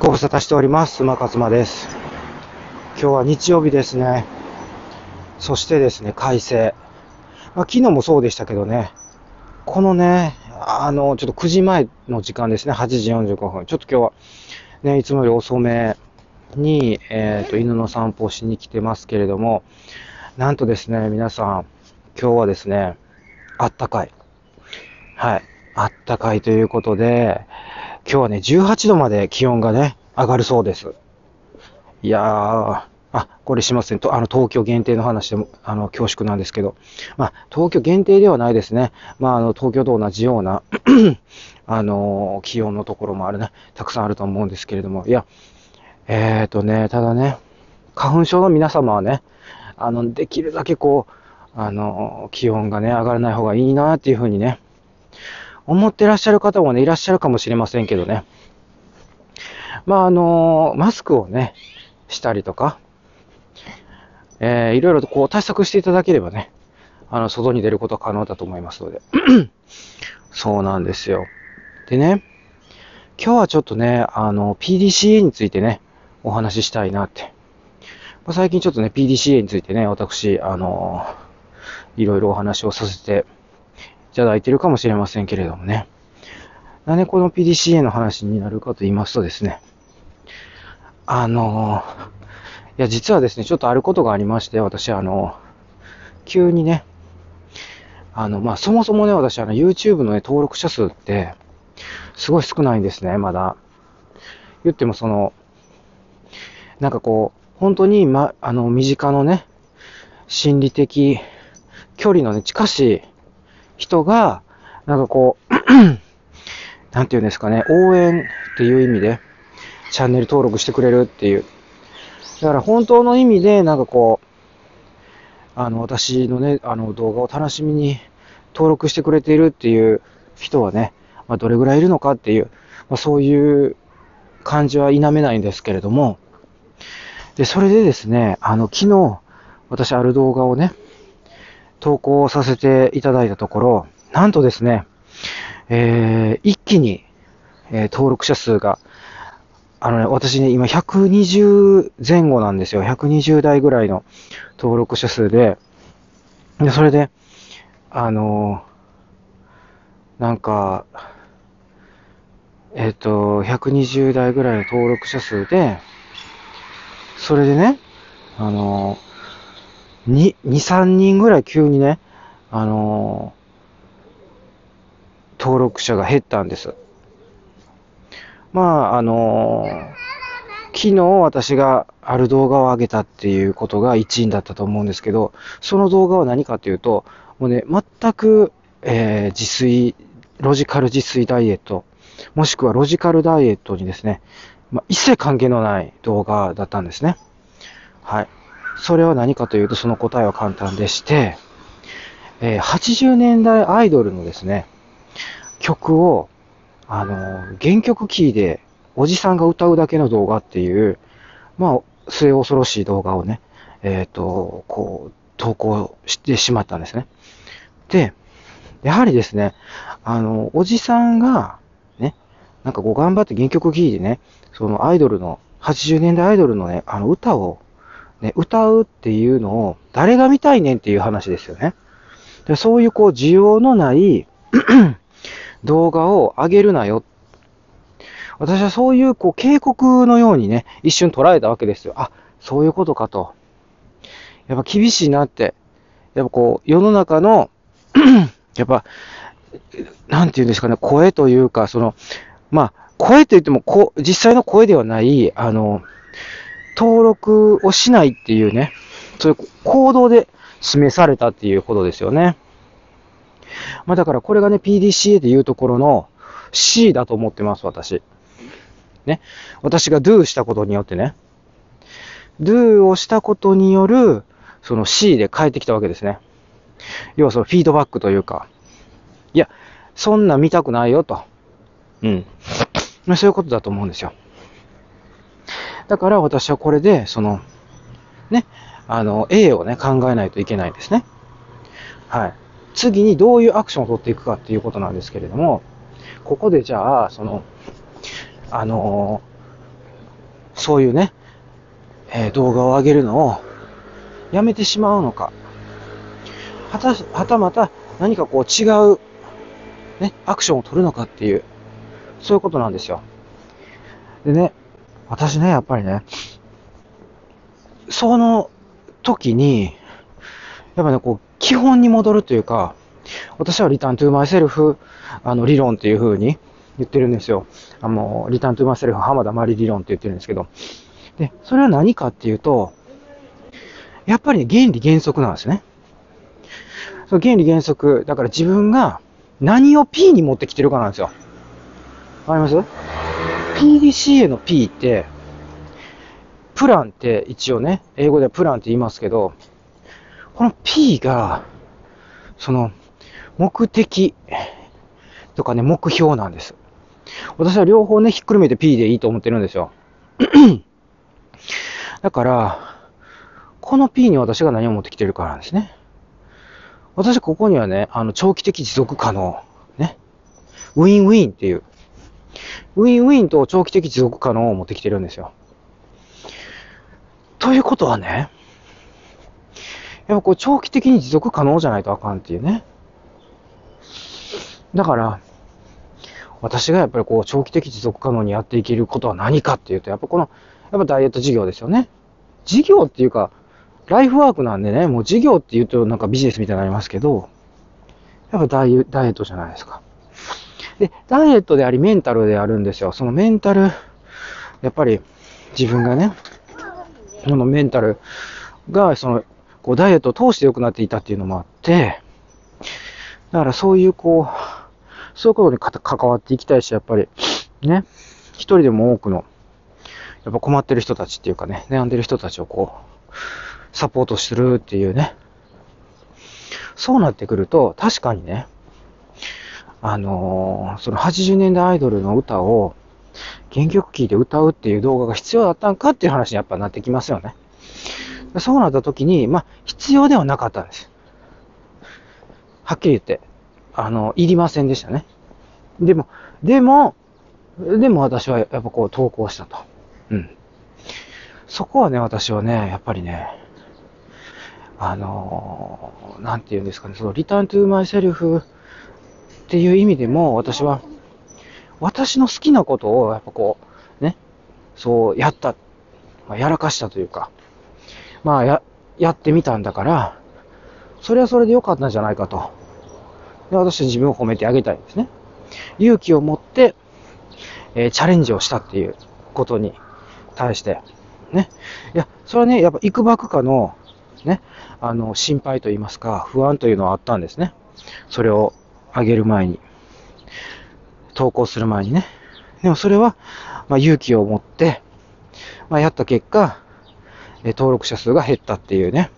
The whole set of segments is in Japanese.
ご無沙汰しております。馬勝馬です。今日は日曜日ですね。そしてですね、快晴。まあ、昨日もそうでしたけどね、このね、あの、ちょっと9時前の時間ですね、8時45分。ちょっと今日は、ね、いつもより遅めに、えっ、と、犬の散歩をしに来てますけれども、なんとですね、皆さん、今日はですね、あったかい。はい。あったかいということで、今日はね、18度まで気温がね、上がるそうです。いやー、あ、これしますね。とあの、東京限定の話でも、あの、恐縮なんですけど、まあ、東京限定ではないですね。まあ、あの、東京と同じような、あの、気温のところもあるね、たくさんあると思うんですけれども、いや、えーとね、ただね、花粉症の皆様はね、あの、できるだけこう、あの、気温がね、上がらない方がいいなっていうふうにね、思ってらっしゃる方もね、いらっしゃるかもしれませんけどね。まあ、あの、マスクをね、したりとか、えー、いろいろとこう対策していただければね、あの、外に出ることは可能だと思いますので。そうなんですよ。でね、今日はちょっとね、あの、PDCA についてね、お話ししたいなって。まあ、最近ちょっとね、PDCA についてね、私、あの、いろいろお話をさせていただいてるかもしれませんけれどもね。なんでこの PDCA の話になるかと言いますとですね、あの、いや、実はですね、ちょっとあることがありまして、私、あの、急にね、あの、まあ、そもそもね、私、あの、YouTube のね、登録者数って、すごい少ないんですね、まだ。言っても、その、なんかこう、本当に、ま、あの、身近のね、心理的距離のね、近しい人が、なんかこう、なんていうんですかね、応援っていう意味で、チャンネル登録してくれるっていう。だから本当の意味で、なんかこう、あの、私のね、あの動画を楽しみに登録してくれているっていう人はね、まあ、どれぐらいいるのかっていう、まあ、そういう感じは否めないんですけれども、で、それでですね、あの、昨日、私ある動画をね、投稿させていただいたところ、なんとですね、えー、一気に、えー登録者数が、あのね、私ね、今120前後なんですよ。120代ぐらいの登録者数で、で、それで、あのーなんか、えっ、と、120代ぐらいの登録者数で、それでね、あの、2、2、3人ぐらい急にね、あのー登録者が減ったんです。まあ、あのー昨日私がある動画を上げたっていうことが一因だったと思うんですけど、その動画は何かというと、もうね、全く、えー自炊、ロジカル自炊ダイエット、もしくはロジカルダイエットにですね、まあ、一切関係のない動画だったんですね。はい。それは何かというと、その答えは簡単でして、えー80年代アイドルのですね、曲を、あのー原曲キーでおじさんが歌うだけの動画っていう、まあ、末恐ろしい動画をね、えっ、と、こう、投稿してしまったんですね。で、やはりですね、あの、おじさんが、ね、なんかこう頑張って原曲キーでね、そのアイドルの、80年代アイドルのね、あの歌を、ね、歌うっていうのを、誰が見たいねんっていう話ですよね。でそういうこう、需要のない 動画を上げるなよ。私はそういうこう警告のようにね、一瞬捉えたわけですよ。あ、そういうことかと。やっぱ厳しいなって。やっぱこう、世の中の、やっぱ、なんていうんですかね、声というか、その、まあ、声と言ってもこ、実際の声ではない、あの、登録をしないっていうね、そういう行動で示されたっていうことですよね。まあだからこれがね、PDCA でいうところの C だと思ってます、私。ね。私が do したことによってね。do をしたことによる、その C で返ってきたわけですね。要はそのフィードバックというか、いや、そんな見たくないよと。うん。まそういうことだと思うんですよ。だから私はこれで、その、ね、あの、A をね、考えないといけないんですね。はい。次にどういうアクションを取っていくかっていうことなんですけれども、ここでじゃあ、その、あのそういうね、えー、動画を上げるのをやめてしまうのか、はた、はたまた何かこう違う、ね、アクションを取るのかっていう、そういうことなんですよ。でね、私ね、やっぱりね、その時に、やっぱね、こう、基本に戻るというか、私はリターントゥーマイセルフ、あの、理論っていう風に言ってるんですよ。あの、リターントゥーマイセルフ浜田まり理論って言ってるんですけど。で、それは何かっていうと、やっぱり、ね、原理原則なんですね。その原理原則、だから自分が何を P に持ってきてるかなんですよ。わかります？?PDCA の P って、プランって一応ね、英語ではプランって言いますけど、この P が、その、目的とかね、目標なんです。私は両方ね、ひっくるめて P でいいと思ってるんですよ。だから、この P に私が何を持ってきてるかなんですね。私ここにはね、あの、長期的持続可能。ね。ウィンウィンっていう。ウィンウィンと長期的持続可能を持ってきてるんですよ。ということはね、やっぱこう長期的に持続可能じゃないとあかんっていうね。だから、私がやっぱりこう長期的持続可能にやっていけることは何かっていうと、やっぱこの、やっぱダイエット事業ですよね。事業っていうか、ライフワークなんでね、もう事業って言うとなんかビジネスみたいになりますけど、やっぱダイダイエットじゃないですか。で、ダイエットでありメンタルであるんですよ。そのメンタル、やっぱり自分がね、このメンタルが、その、こうダイエットを通して良くなっていたっていうのもあって、だからそういうこう、そういうことに関わっていきたいし、やっぱり、ね、一人でも多くの、やっぱ困ってる人たちっていうかね、悩んでる人たちをこう、サポートするっていうね。そうなってくると、確かにね、あのー、その80年代アイドルの歌を原曲聴いて歌うっていう動画が必要だったんかっていう話にやっぱなってきますよね。そうなった時に、まあ、必要ではなかったんです。はっきり言って。あの、いりませんでしたね。でも、でも、でも私はやっぱこう投稿したと。うん。そこはね、私はね、やっぱりね、あのー、なんて言うんですかね、そのリターントゥーマイセルフっていう意味でも、私は、私の好きなことを、やっぱこう、ね、そうやった、まあ、やらかしたというか、まあ、や、やってみたんだから、それはそれで良かったんじゃないかと。で私は自分を褒めてあげたいんですね。勇気を持って、えー、チャレンジをしたっていうことに対して、ね。いや、それはね、やっぱ、いくばくかの、ね、あの、心配と言いますか、不安というのはあったんですね。それをあげる前に。投稿する前にね。でもそれは、まあ、勇気を持って、まあ、やった結果、え登録者数が減ったっていうね。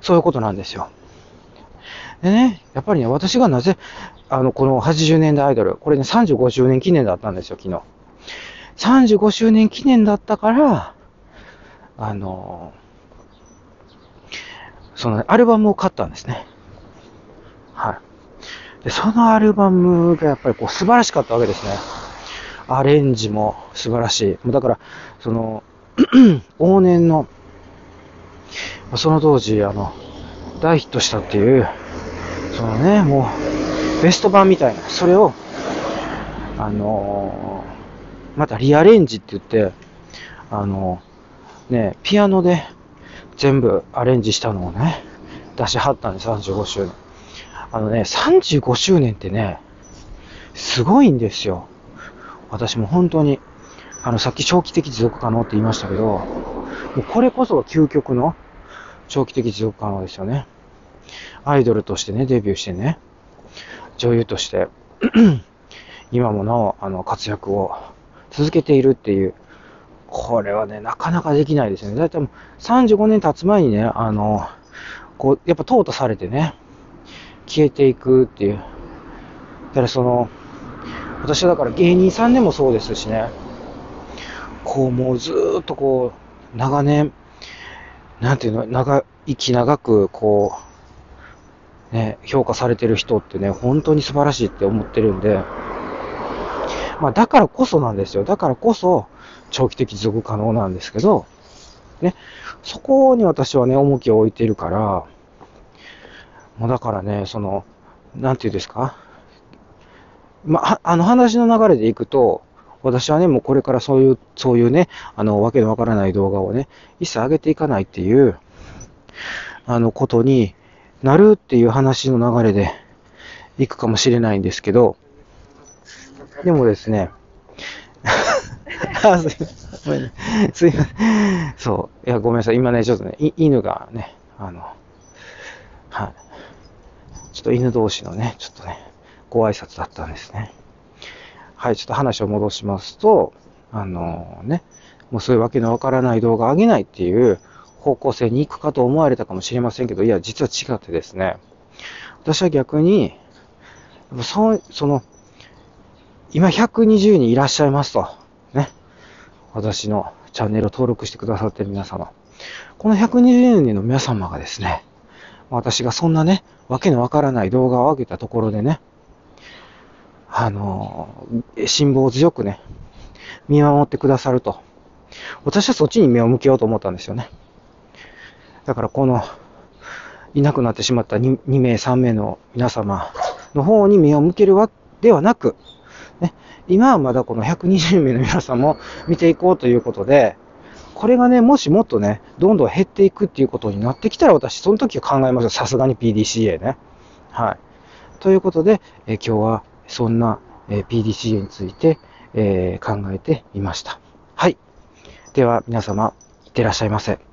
そういうことなんですよ。でね、やっぱりね、私がなぜ、あの、この80年代アイドル、これね、35周年記念だったんですよ、昨日。35周年記念だったから、あの、その、アルバムを買ったんですね。はい。で、そのアルバムがやっぱりこう素晴らしかったわけですね。アレンジも素晴らしい。だから、その、往年の、その当時、あの、大ヒットしたっていう、そのね、もう、ベスト版みたいな、それを、あのー、またリアレンジって言って、あのー、ね、ピアノで全部アレンジしたのをね、出しはったんです、35周年。あのね、35周年ってね、すごいんですよ。私も本当に、あの、さっき長期的持続可能って言いましたけど、もうこれこそが究極の長期的持続可能ですよね。アイドルとしてね、デビューしてね、女優として 今もなお、あの、活躍を続けているっていう、これはね、なかなかできないですよね。だいたい35年経つ前にね、あの、こう、やっぱ淘汰されてね、消えていくっていう。だからその、私はだから芸人さんでもそうですしね、こうもうずっとこう、長年、なんていうの、長、生き長く、こう、ね、評価されてる人ってね、本当に素晴らしいって思ってるんで、まあ、だからこそなんですよ。だからこそ、長期的持続可能なんですけど、ね、そこに私はね、重きを置いてるから、もうだからね、その、なんていうんですか、まあ、あの話の流れでいくと、私はね、もうこれからそういう、そういうね、あの、わけのわからない動画をね、一切上げていかないっていう、あの、ことになるっていう話の流れでいくかもしれないんですけど、でもですね、あ、すいません。すいません。そう。いや、ごめんなさい。今ね、ちょっとね、犬がね、あの、はい。ちょっと犬同士のね、ちょっとね、ご挨拶だったんですね。はい、ちょっと話を戻しますと、あのね、もうそういうわけのわからない動画を上げないっていう方向性に行くかと思われたかもしれませんけど、いや、実は違ってですね、私は逆に、そその、今120人いらっしゃいますと。ね。私のチャンネルを登録してくださってる皆様。この120人の皆様がですね、私がそんなね、わけのわからない動画を上げたところでね、あの、辛抱強くね、見守ってくださると。私はそっちに目を向けようと思ったんですよね。だからこの、いなくなってしまった 2, 2名、3名の皆様の方に目を向けるわではなく、ね、今はまだこの120名の皆さんも見ていこうということで、これがね、もしもっとね、どんどん減っていくっていうことになってきたら、私、その時は考えますよ。さすがに PDCA ね。はい。ということで、え今日はそんな、え PDCA について、えー、考えてみました。はい。では、皆様、いってらっしゃいませ。